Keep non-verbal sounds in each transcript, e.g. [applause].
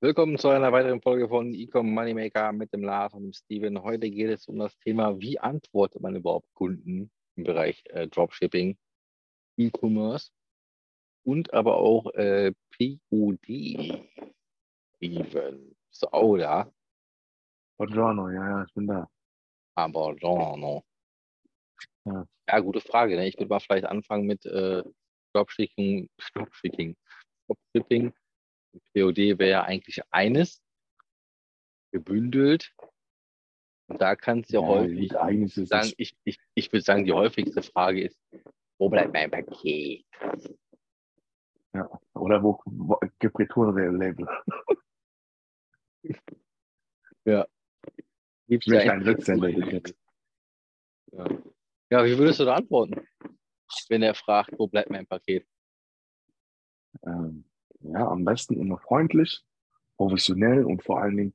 Willkommen zu einer weiteren Folge von Ecom Moneymaker mit dem Lars und dem Steven. Heute geht es um das Thema, wie antwortet man überhaupt Kunden im Bereich äh, Dropshipping, E-Commerce und aber auch äh, POD. Steven. Bist du auch da? Buongiorno, ja, ja, ich bin da. Ah, buongiorno. Ja. Ja, gute Frage. Ne? Ich würde mal vielleicht anfangen mit äh, Dropshipping, Dropshipping, Dropshipping. POD wäre ja eigentlich eines, gebündelt. Und da kann es ja, häufig eigentlich ist sagen, ich, ich, ich würde sagen, die häufigste Frage ist, wo bleibt mein Paket? ja. Oder wo, wo gibt Retourenlabel? Gibt's Ich möchte ja einen Rücksender. Ja. ja, wie würdest du da antworten, wenn er fragt, wo bleibt mein Paket? Ähm, ja, am besten immer freundlich, professionell und vor allen Dingen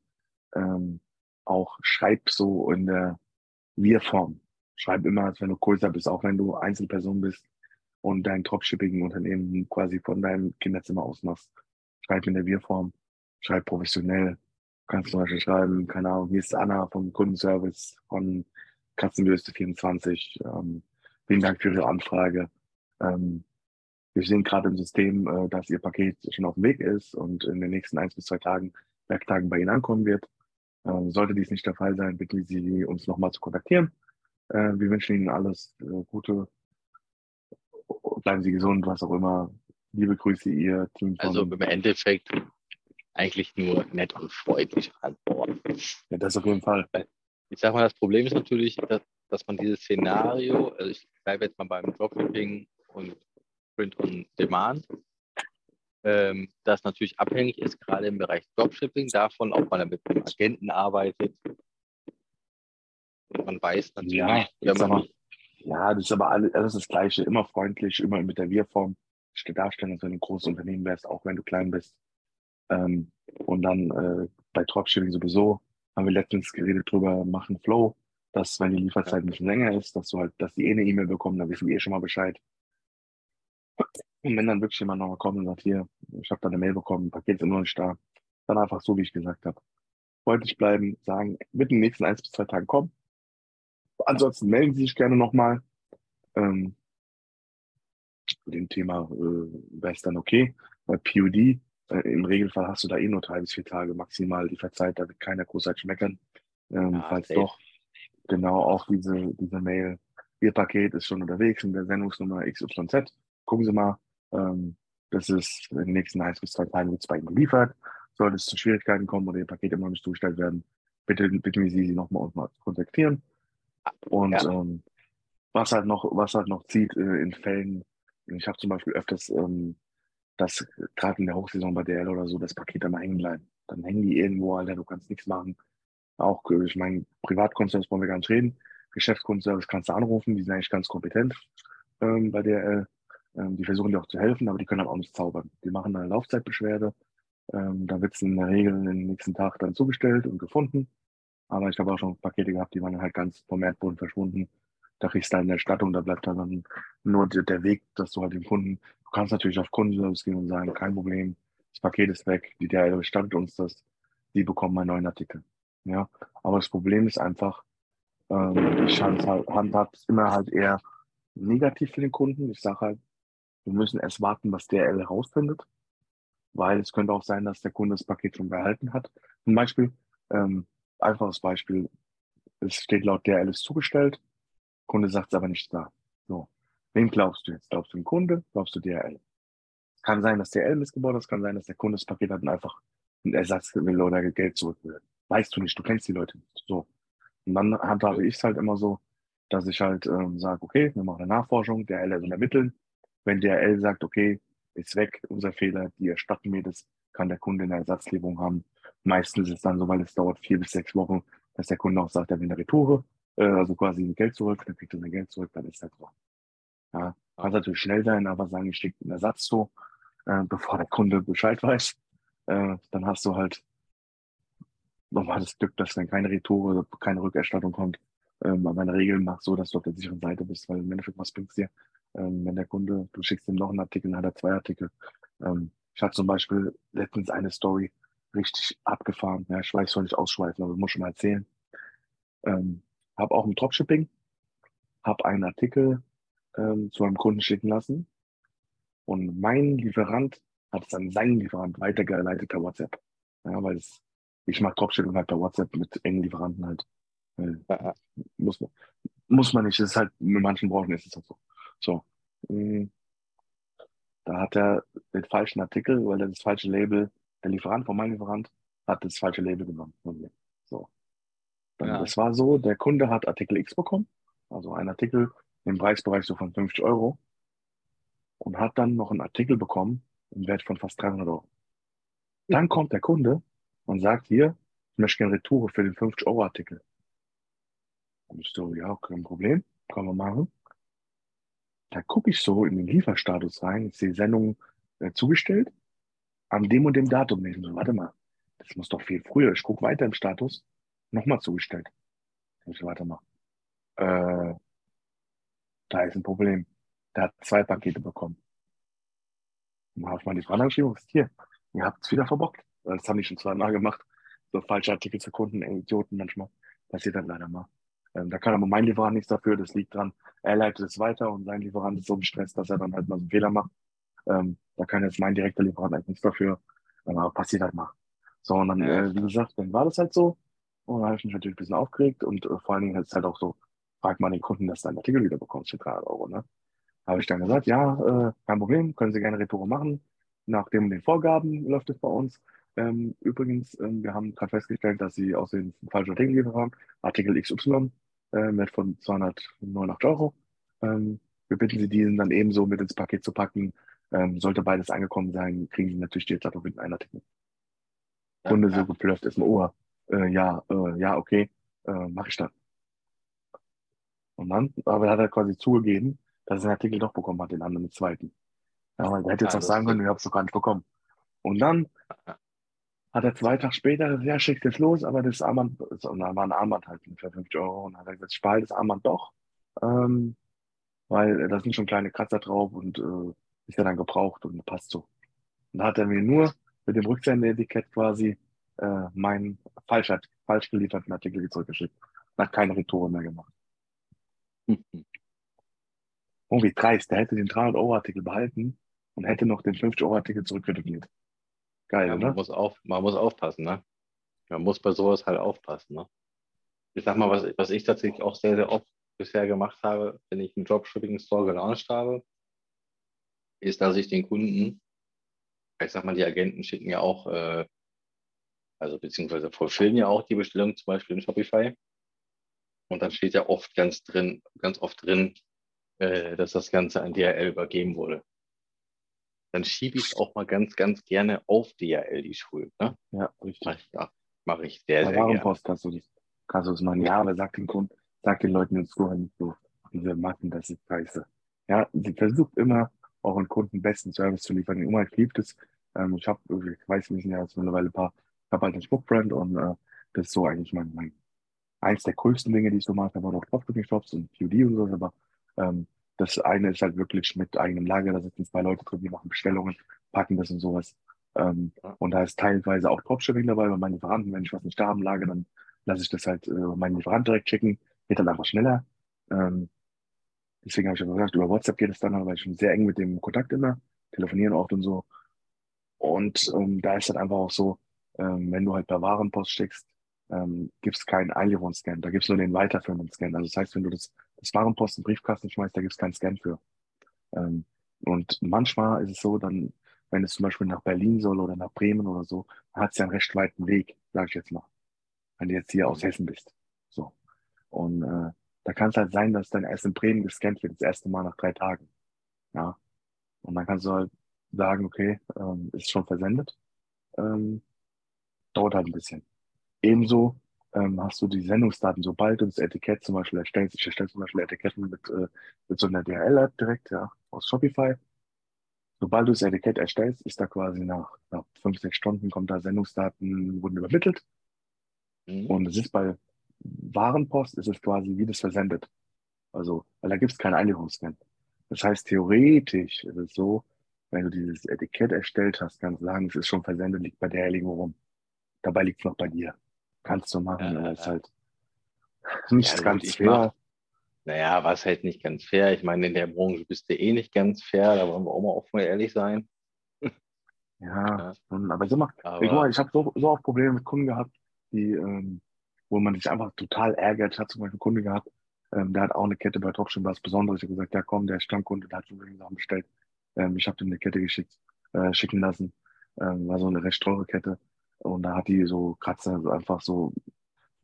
ähm, auch schreib so in der Wir-Form. Schreib immer, als wenn du größer bist, auch wenn du Einzelperson bist und dein Dropshipping-Unternehmen quasi von deinem Kinderzimmer aus machst. Schreib in der Wir-Form, schreib professionell. Kannst zum Beispiel schreiben, keine Ahnung, hier ist Anna vom Kundenservice von Katzenbürste24. Ähm, vielen Dank für Ihre Anfrage. Ähm, wir sehen gerade im System, äh, dass Ihr Paket schon auf dem Weg ist und in den nächsten eins bis zwei Tagen, Werktagen bei Ihnen ankommen wird. Ähm, sollte dies nicht der Fall sein, bitten Sie, uns nochmal zu kontaktieren. Äh, wir wünschen Ihnen alles äh, Gute. Bleiben Sie gesund, was auch immer. Liebe Grüße, Ihr Team Also im Endeffekt eigentlich nur nett und freundlich antworten. ja, das auf jeden Fall. Ich sag mal, das Problem ist natürlich, dass, dass man dieses Szenario, also ich bleibe jetzt mal beim Dropshipping und Print on Demand, ähm, das natürlich abhängig ist, gerade im Bereich Dropshipping, davon, ob man da mit Agenten arbeitet. Und man weiß natürlich, Ja, wenn man mal, ja, das ist aber alles, alles das Gleiche. Immer freundlich, immer mit der Wir-Form. Ich dir darstellen, wenn du ein großes Unternehmen wärst, auch wenn du klein bist. Ähm, und dann äh, bei Dropshipping sowieso haben wir letztens geredet drüber, machen Flow, dass wenn die Lieferzeit ein bisschen länger ist, dass du halt, dass die eh eine E-Mail bekommen, dann wissen wir eh schon mal Bescheid. Und wenn dann wirklich jemand nochmal kommt und sagt, hier, ich habe da eine Mail bekommen, Paket ist immer noch nicht da, dann einfach so, wie ich gesagt habe. Freundlich bleiben, sagen, mit den nächsten eins bis zwei Tagen kommen. Ansonsten melden Sie sich gerne nochmal. Ähm, zu dem Thema äh, wäre es dann okay. Bei PUD, äh, im Regelfall hast du da eh nur drei bis vier Tage maximal die Verzeit, da wird keiner großartig meckern. Ähm, Ja, falls safe. doch, genau auch diese, diese Mail, Ihr Paket ist schon unterwegs in der Sendungsnummer XYZ. Gucken Sie mal, ähm, das ist in den nächsten eins bis zwei Tagen wird es bei Ihnen geliefert. Sollte es zu Schwierigkeiten kommen oder Ihr Paket immer noch nicht zugestellt werden, bitte bitten wir Sie, Sie nochmal uns mal zu kontaktieren. Und Ja. ähm, was halt noch, was halt noch zieht äh, in Fällen, ich habe zum Beispiel öfters, ähm, dass gerade in der Hochsaison bei DL oder so das Paket immer hängen bleiben. Dann hängen die irgendwo, Alter, du kannst nichts machen. Auch, äh, ich meine, Privatkundenservice wollen wir gar nicht reden. Geschäftskundenservice kannst du anrufen, die sind eigentlich ganz kompetent ähm, bei DL. Ähm, die versuchen dir auch zu helfen, aber die können halt auch nicht zaubern. Die machen eine Laufzeitbeschwerde. Ähm, da wird es in der Regel den nächsten Tag dann zugestellt und gefunden. Aber ich habe auch schon Pakete gehabt, die waren halt ganz vom Erdboden verschwunden. Da kriegst du dann eine Erstattung, da bleibt dann, dann nur der Weg, dass du halt den Kunden, du kannst natürlich auf Kundenservice gehen und sagen, kein Problem, das Paket ist weg, die DHL bestattet uns das, die bekommen einen neuen Artikel. Ja, aber das Problem ist einfach, ähm, ich handhab halt, handhab es immer halt eher negativ für den Kunden. Ich sage halt, wir müssen erst warten, was DHL herausfindet, weil es könnte auch sein, dass der Kunde das Paket schon behalten hat. Zum Beispiel, ähm, einfaches Beispiel, es steht laut DHL ist zugestellt, Kunde sagt es aber nicht da. So, wem glaubst du jetzt? Glaubst du dem Kunde? Glaubst du DHL? Kann sein, dass DHL missgebaut ist, kann sein, dass der Kunde das Paket hat und einfach einen Ersatz will oder Geld zurück will. Weißt du nicht, du kennst die Leute nicht. So. Und dann handhabe ich es halt immer so, dass ich halt ähm, sage, okay, wir machen eine Nachforschung, DHL will ermitteln. Wenn DHL sagt, okay, ist weg, unser Fehler, die erstatten mir das, kann der Kunde eine Ersatzlieferung haben. Meistens ist es dann so, weil es dauert vier bis sechs Wochen, dass der Kunde auch sagt, er will eine Retoure, äh, also quasi ein Geld zurück, dann kriegt er sein Geld zurück, dann ist er dran. Ja, kann natürlich schnell sein, aber sagen, ich schicke einen Ersatz zu, äh, bevor der Kunde Bescheid weiß. Äh, dann hast du halt nochmal das Glück, dass dann keine Retoure, keine Rückerstattung kommt. Ähm, aber in der Regel mach so, dass du auf der sicheren Seite bist, weil im Endeffekt, was bringt's dir? Ähm, wenn der Kunde, du schickst ihm noch einen Artikel, dann hat er zwei Artikel. Ähm, ich hatte zum Beispiel letztens eine Story, richtig abgefahren. Ja, ich weiß, soll nicht ausschweifen, aber ich muss schon mal erzählen. Ähm, habe auch ein Dropshipping, habe einen Artikel ähm, zu einem Kunden schicken lassen und mein Lieferant hat es an seinen Lieferant weitergeleitet per WhatsApp. Ja, weil es, ich mache Dropshipping halt per WhatsApp mit engen Lieferanten halt. Ja. Muss, man, muss man nicht, das ist halt, mit manchen Branchen ist es halt so. So. Mm. Da hat er den falschen Artikel, weil er das falsche Label, der Lieferant von meinem Lieferant hat das falsche Label genommen. So. Dann, ja. Das war so, der Kunde hat Artikel X bekommen, also ein Artikel im Preisbereich so von 50 Euro und hat dann noch einen Artikel bekommen im Wert von fast 300 Euro. Dann kommt der Kunde und sagt hier, ich möchte gerne Retour für den 50 Euro Artikel. Und ich so, ja, kein Problem, können wir machen. Da gucke ich so in den Lieferstatus rein, ich sehe Sendung äh, zugestellt, an dem und dem Datum. Ich so, warte mal, das muss doch viel früher. Ich gucke weiter im Status, nochmal zugestellt. Ich so, warte mal. Äh, da ist ein Problem. Der hat zwei Pakete bekommen. Und habe ich mal die Frage geschrieben, was ist hier? Ihr habt es wieder verbockt. Das haben die schon zweimal gemacht. So falsche Artikel zu Kunden, Idioten manchmal. Passiert dann leider mal. Ähm, da kann aber mein Lieferant nichts dafür. Das liegt dran. Er leitet es weiter und sein Lieferant ist so gestresst, dass er dann halt mal so einen Fehler macht. Ähm, da kann jetzt mein direkter Lieferant eigentlich nichts dafür. Aber passiert halt mal. So, und dann, äh, wie gesagt, dann war das halt so. Und dann habe ich mich natürlich ein bisschen aufgeregt und äh, vor allen Dingen ist es halt auch so, fragt man den Kunden, dass du einen Artikel wieder bekommst für 300 Euro. Ne? Habe ich dann gesagt, ja, äh, kein Problem, können Sie gerne Retour machen. Nach dem den Vorgaben läuft es bei uns. Ähm, übrigens, ähm, wir haben gerade festgestellt, dass Sie aus den falschen Artikel geliefert haben. Artikel XY äh, mit von 289 Euro. Ähm, wir bitten Sie, diesen dann ebenso mit ins Paket zu packen. Ähm, sollte beides angekommen sein, kriegen Sie natürlich die Erstattung mit einem Artikel. Kunde ja, so geplöfft ist, oh, äh, ja, äh, ja, okay, äh, mache ich dann. Und dann, aber er hat er quasi zugegeben, dass er den Artikel doch bekommen hat, den anderen, den zweiten. Ja, weil er hätte jetzt ja, auch sagen können, ich habe es doch gar nicht bekommen. Und dann hat er zwei Tage später, ja, schickt es los, aber das Armband, und da war ein Armband halt für 50 Euro. Und hat er gesagt, ich behalte das Armband doch, ähm, weil da sind schon kleine Kratzer drauf und äh, ist ja dann gebraucht und passt so. Und da hat er mir nur mit dem Rücksendeetikett quasi äh, meinen falsch, falsch gelieferten Artikel zurückgeschickt. Hat keine Retour mehr gemacht. [laughs] Oh, wie dreist. Der hätte den 300-Euro-Artikel behalten und hätte noch den 50-Euro-Artikel zurückreduziert. Geil, ja, man oder? Muss auf, man muss aufpassen, ne? Man muss bei sowas halt aufpassen, ne? Ich sag mal, was, was ich tatsächlich auch sehr, sehr oft bisher gemacht habe, wenn ich einen Dropshipping-Store gelauncht habe, ist, dass ich den Kunden, ich sag mal, die Agenten schicken ja auch, äh, also beziehungsweise fulfillen ja auch die Bestellung zum Beispiel in Shopify. Und dann steht ja oft ganz drin, ganz oft drin, äh, dass das Ganze an DHL übergeben wurde. Dann schiebe ich es auch mal ganz, ganz gerne auf DHL die Schuld. Ne? Ja, richtig. Mache ich, ja, mach ich sehr, sehr gerne. Post kannst du das, kannst du machen. Ja, aber sag den Kunden, sag den Leuten ins Store nicht so, diese machen, das ist scheiße. Ja, sie versucht immer, euren Kunden besten Service zu liefern. Immer ich liebe das. Ähm, ich habe, ich weiß nicht, ja, jetzt mittlerweile ein paar, ich habe halt einen Spuckbrand und äh, das ist so eigentlich mein, mein eins der größten Dinge, die ich so mache, aber auch Dropshipping-Shops und PUD und so, aber ähm, das eine ist halt wirklich mit eigenem Lager, da sitzen zwei Leute drin, die machen Bestellungen, packen das und sowas. Ähm, und da ist teilweise auch Dropshipping dabei, weil meine Lieferanten, wenn ich was nicht da haben lage, dann lasse ich das halt äh, meinen Lieferanten direkt checken, geht dann einfach schneller. Ähm, deswegen habe ich ja gesagt, über WhatsApp geht es dann, weil ich schon sehr eng mit dem Kontakt immer, telefonieren oft und so. Und ähm, da ist halt einfach auch so, ähm, wenn du halt per Warenpost schickst, ähm, gibt es keinen Einlieferungsscan, da gibt es nur den weiterführenden Scan. Also das heißt, wenn du das, das Warenpost in Briefkasten schmeißt, da gibt es keinen Scan für. Ähm, und manchmal ist es so, dann, wenn es zum Beispiel nach Berlin soll oder nach Bremen oder so, hat es ja einen recht weiten Weg, sage ich jetzt mal. Wenn du jetzt hier aus Hessen bist. So. Und äh, da kann es halt sein, dass dein erst in Bremen gescannt wird, das erste Mal nach drei Tagen. Ja. Und dann kannst du halt sagen, okay, ähm, ist schon versendet. Ähm, dauert halt ein bisschen. Ebenso ähm, hast du die Sendungsdaten, sobald du das Etikett zum Beispiel erstellst, ich erstelle zum Beispiel Etiketten mit, äh, mit so einer DHL-App direkt, ja, aus Shopify. Sobald du das Etikett erstellst, ist da quasi nach, nach fünf, sechs Stunden kommt da Sendungsdaten, wurden übermittelt. Mhm. Und es ist bei Warenpost, ist es quasi wie das versendet. Also, weil da gibt es keinen Einlieferungsscan. Das heißt, theoretisch ist es so, wenn du dieses Etikett erstellt hast, kannst du sagen, es ist schon versendet, liegt bei der irgendwo rum. Dabei liegt es noch bei dir. Kannst du machen, Ja, aber ja, ist halt [laughs] nicht Ja, gut, ganz ich fair. Naja, was halt nicht ganz fair. Ich meine, in der Branche bist du eh nicht ganz fair, da wollen wir auch mal offen und ehrlich sein. Ja, [laughs] Ja. aber sag mal, Aber ich, mal, ich habe so, so oft Probleme mit Kunden gehabt, die, ähm, wo man sich einfach total ärgert. Ich hatte zum Beispiel einen Kunde gehabt, ähm, der hat auch eine Kette bei Dropshipping, was Besonderes. Ich habe gesagt, ja komm, der ist Stammkunde, der hat schon viele Sachen bestellt. Ähm, ich habe ihm eine Kette geschickt, äh, schicken lassen. Ähm, war so eine recht teure Kette. Und da hat die so Kratzer, so einfach so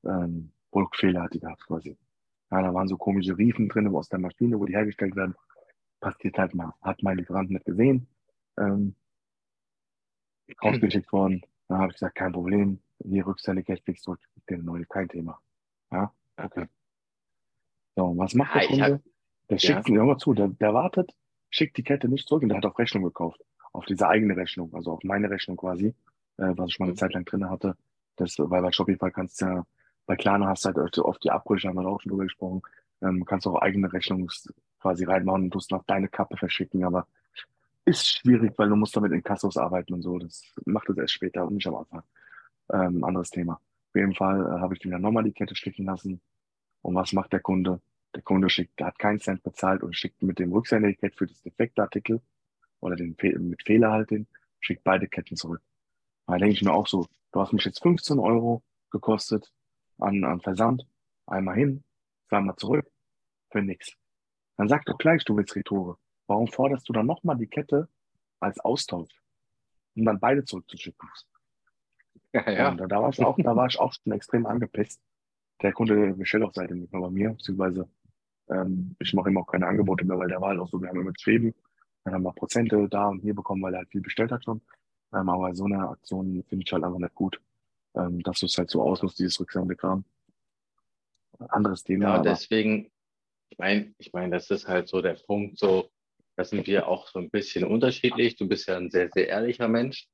ähm, Produktfehler hat die gehabt quasi. Ja, da waren so komische Riefen drin aus der Maschine, wo die hergestellt werden. Passiert halt mal. Hat mein Lieferant nicht gesehen. Ähm, [clears throat] rausgeschickt worden. Da habe ich gesagt, kein Problem. Die Rückstelle Cash fix zurück. Den neue, kein Thema. Ja, okay. So, und was macht Ja, der Kunde? Der ja. schickt, hör mal zu, der, der wartet, schickt die Kette nicht zurück und der hat auf Rechnung gekauft. Auf diese eigene Rechnung, also auf meine Rechnung quasi, äh, was ich mal eine Mhm. Zeit lang drin hatte. Das, weil bei Shopify kannst du ja, bei Klarna hast du halt oft- die Abbrüche, haben wir auch schon drüber gesprochen, ähm, kannst auch eigene Rechnung quasi reinmachen und tust nach deine Kappe verschicken, aber ist schwierig, weil du musst damit in Kassos arbeiten und so. Das macht es erst später und nicht am Anfang. Ähm, anderes Thema. Auf jeden Fall äh, habe ich dann nochmal die Kette schicken lassen. Und was macht der Kunde? Der Kunde schickt, der hat keinen Cent bezahlt und schickt mit dem Rücksendeetiket für das defekte Artikel oder den Fe mit Fehler halt den, schickt beide Ketten zurück. Da denke ich mir auch so, du hast mich jetzt 15 Euro gekostet an, an Versand, einmal hin, zweimal zurück, für nix. Dann sag doch gleich, du willst Retoure. Warum forderst du dann nochmal die Kette als Austausch, um dann beide zurückzuschicken? [laughs] Ja, ja. Und da, war ich auch, da war ich auch schon extrem angepisst. Der Kunde bestellt auch seitdem nicht mehr bei mir, beziehungsweise ähm, ich mache ihm auch keine Angebote mehr, weil der war halt auch so, wir haben immer geschrieben, dann haben wir Prozente da und hier bekommen, weil er halt viel bestellt hat schon. Ähm, aber so eine Aktion finde ich halt einfach nicht gut, ähm, dass du es halt so ausnutzt, dieses Rücksendekram. Anderes Thema, Ja, deswegen, ich meine, ich meine, das ist halt so der Punkt, so, da sind wir auch so ein bisschen unterschiedlich. Du bist ja ein sehr, sehr ehrlicher Mensch.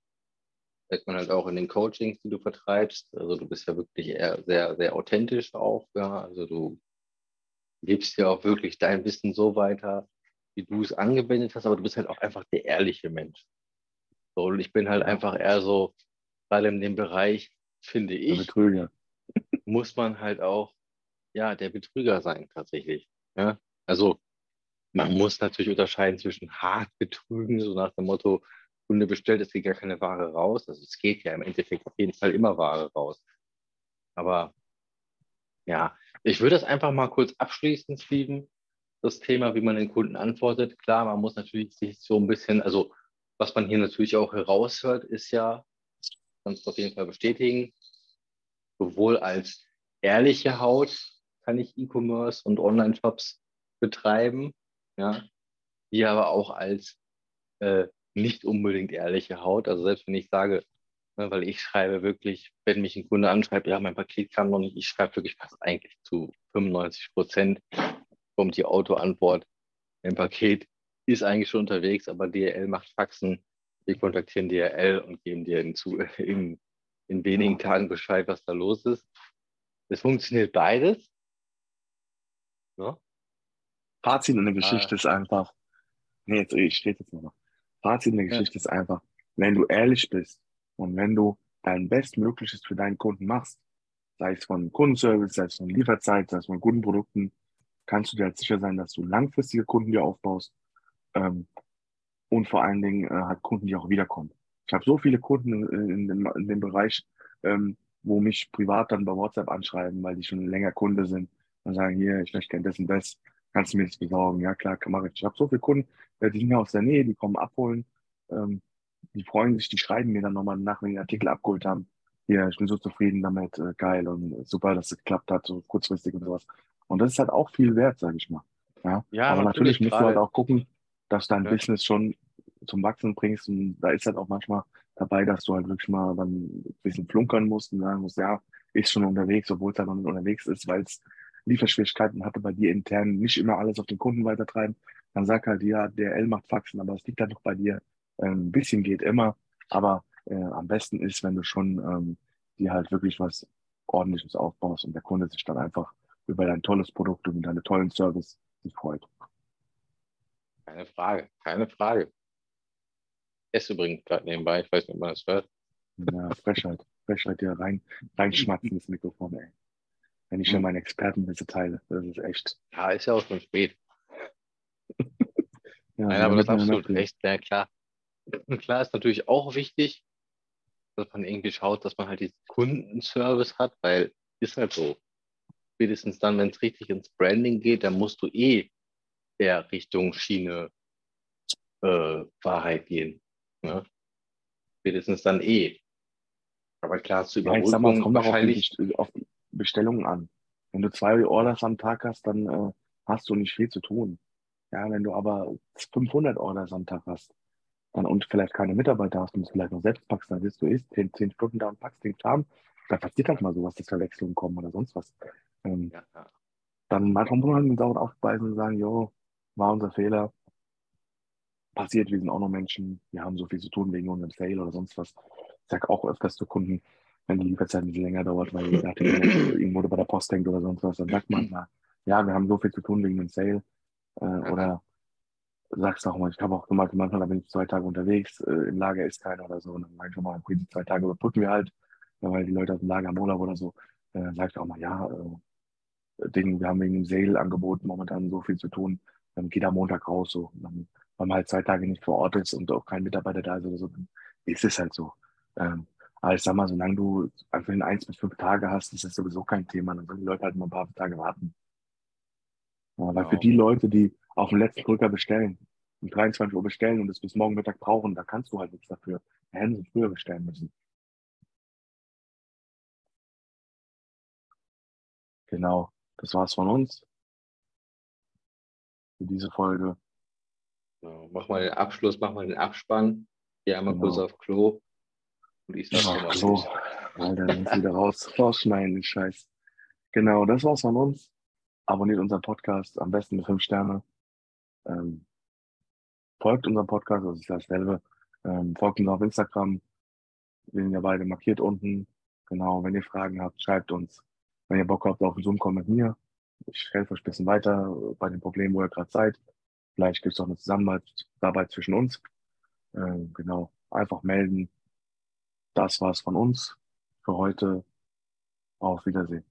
Merkt man halt auch in den Coachings, die du vertreibst. Also du bist ja wirklich eher sehr, sehr authentisch auch, ja. Also du gibst ja auch wirklich dein Wissen so weiter, wie du es angewendet hast, aber du bist halt auch einfach der ehrliche Mensch. So, und ich bin halt einfach eher so, gerade in dem Bereich, finde der ich, Betrüger. muss man halt auch ja der Betrüger sein tatsächlich. Ja? Also man muss natürlich unterscheiden zwischen hart betrügen, so nach dem Motto, Kunde bestellt, es geht gar keine Ware raus. Also es geht ja im Endeffekt auf jeden Fall immer Ware raus. Aber ja, ich würde das einfach mal kurz abschließen, Steven, das Thema, wie man den Kunden antwortet. Klar, man muss natürlich sich so ein bisschen, also was man hier natürlich auch heraushört, ist ja, kannst du auf jeden Fall bestätigen, sowohl als ehrliche Haut kann ich E-Commerce und Online-Shops betreiben, ja, wie aber auch als äh, nicht unbedingt ehrliche Haut. Also selbst wenn ich sage, ne, weil ich schreibe wirklich, wenn mich ein Kunde anschreibt, ja, mein Paket kam noch nicht, ich schreibe wirklich fast eigentlich zu 95 Prozent, kommt die Autoantwort, mein Paket ist eigentlich schon unterwegs, aber DRL macht Faxen, wir kontaktieren DRL und geben dir in, zu, [laughs] in, in wenigen Tagen Bescheid, was da los ist. Es funktioniert beides. Ja? Fazit in der Ah. Geschichte ist einfach, nee, jetzt, ich stehe jetzt nochmal. Fazit in der Ja. Geschichte ist einfach, wenn du ehrlich bist und wenn du dein Bestmögliches für deinen Kunden machst, sei es von Kundenservice, sei es von Lieferzeit, sei es von guten Produkten, kannst du dir halt sicher sein, dass du langfristige Kunden dir aufbaust ähm, und vor allen Dingen äh, halt Kunden, die auch wiederkommen. Ich habe so viele Kunden in, dem, in dem Bereich, ähm, wo mich privat dann bei WhatsApp anschreiben, weil die schon länger Kunde sind und sagen, hier, ich möchte gerne das und das, kannst du mir das besorgen? Ja klar, kann man. Ich habe so viele Kunden, äh, die sind ja aus der Nähe, die kommen abholen, ähm, die freuen sich, die schreiben mir dann nochmal nach, wenn die Artikel abgeholt haben. Hier, ich bin so zufrieden damit, äh, geil und super, dass es geklappt hat, so kurzfristig und sowas. Und das ist halt auch viel wert, sage ich mal. Ja, Ja, aber natürlich, natürlich, musst du halt auch gucken, dass dein Ja. Business schon zum Wachsen bringst. Und da ist halt auch manchmal dabei, dass du halt wirklich mal dann ein bisschen flunkern musst und sagen musst, ja, ist schon unterwegs, obwohl es halt noch nicht unterwegs ist, weil es Lieferschwierigkeiten hatte bei dir intern, nicht immer alles auf den Kunden weitertreiben. Dann sag halt, ja, der L macht Faxen, aber es liegt halt noch bei dir. Ähm, ein bisschen geht immer, aber äh, am besten ist, wenn du schon ähm, dir halt wirklich was Ordentliches aufbaust und der Kunde sich dann einfach über dein tolles Produkt und deinen tollen Service sich freut. Keine Frage, keine Frage. Esse übrigens gerade nebenbei, ich weiß nicht, ob man das hört. Ja, Frechheit. Flashlight dir rein, reinschmatzen ins Mikrofon, ey. Wenn ich schon meine Expertenwitze teile. Das ist echt. Ja, ist ja auch schon spät. [laughs] Ja, Nein, aber das ist absolut recht, ja klar. Und [clears throat] klar ist natürlich auch wichtig, dass man irgendwie schaut, dass man halt diesen Kundenservice hat, weil ist halt so. Spätestens dann, wenn es richtig ins Branding geht, dann musst du eh der Richtung Schiene äh, Wahrheit gehen. Ne? Spätestens dann eh. Aber klar, zu Ja, ich sag mal, es kommt auch auf die, auf die Bestellungen an. Wenn du zwei Orders am Tag hast, dann äh, hast du nicht viel zu tun. Ja, wenn du aber 500 Orders am Tag hast dann, und vielleicht keine Mitarbeiter hast und es vielleicht noch selbst packst, dann wirst du eh 10, 10 Stunden da und packst den Kram. Da passiert halt mal sowas, dass Verwechslungen kommen oder sonst was. Ähm, ja, ja. dann manchmal muss man uns auch aufbeißen und sagen, jo, war unser Fehler. Passiert, wir sind auch noch Menschen, wir haben so viel zu tun wegen unserem Sale oder sonst was. Ich sage auch öfters zu Kunden, wenn die Lieferzeit ein bisschen länger dauert, weil [clears throat] irgendwo bei der Post hängt oder sonst was, dann sagt man mal, ja, wir haben so viel zu tun wegen dem Sale. Äh, oder sagst auch mal, ich habe auch gemacht, manchmal da bin ich zwei Tage unterwegs, äh, im Lager ist keiner oder so. Und dann sage ich mal, okay, die zwei Tage überbrücken wir halt, weil die Leute aus dem Lager am Urlaub oder so, äh, sage ich auch mal, ja, äh, Ding, wir haben wegen dem Sale-Angebot momentan so viel zu tun, dann geht am Montag raus, so. Dann, weil man halt zwei Tage nicht vor Ort ist und auch kein Mitarbeiter da ist oder so, dann ist es halt so. Ähm, aber ich sag mal, solange du einfach in eins bis fünf Tage hast, ist das sowieso kein Thema. Dann sollen die Leute halt mal ein paar Tage warten. Ja, weil für Genau. die Leute, die auf den letzten Drücker bestellen, um 23 Uhr bestellen und es bis morgen Mittag brauchen, da kannst du halt nichts dafür. Da hätten sie früher bestellen müssen. Genau, das war's von uns für diese Folge. Genau. Mach mal den Abschluss, mach mal den Abspann. Geh einmal Genau. kurz auf Klo. Und ich sag Ach mal so. Alter, dann wieder raus, rausschneiden, den Scheiß. Genau, das war's von uns. Abonniert unseren Podcast, am besten mit fünf Sterne. Ähm, folgt unserem Podcast, das ist dasselbe. Ähm, folgt uns auf Instagram. Wir sind ja beide markiert unten. Genau, wenn ihr Fragen habt, schreibt uns. Wenn ihr Bock habt auf einen Zoom, kommt mit mir. Ich helfe euch ein bisschen weiter bei den Problemen, wo ihr gerade seid. Vielleicht gibt es auch eine Zusammenarbeit zwischen uns. Ähm, genau, einfach melden. Das war's von uns für heute. Auf Wiedersehen.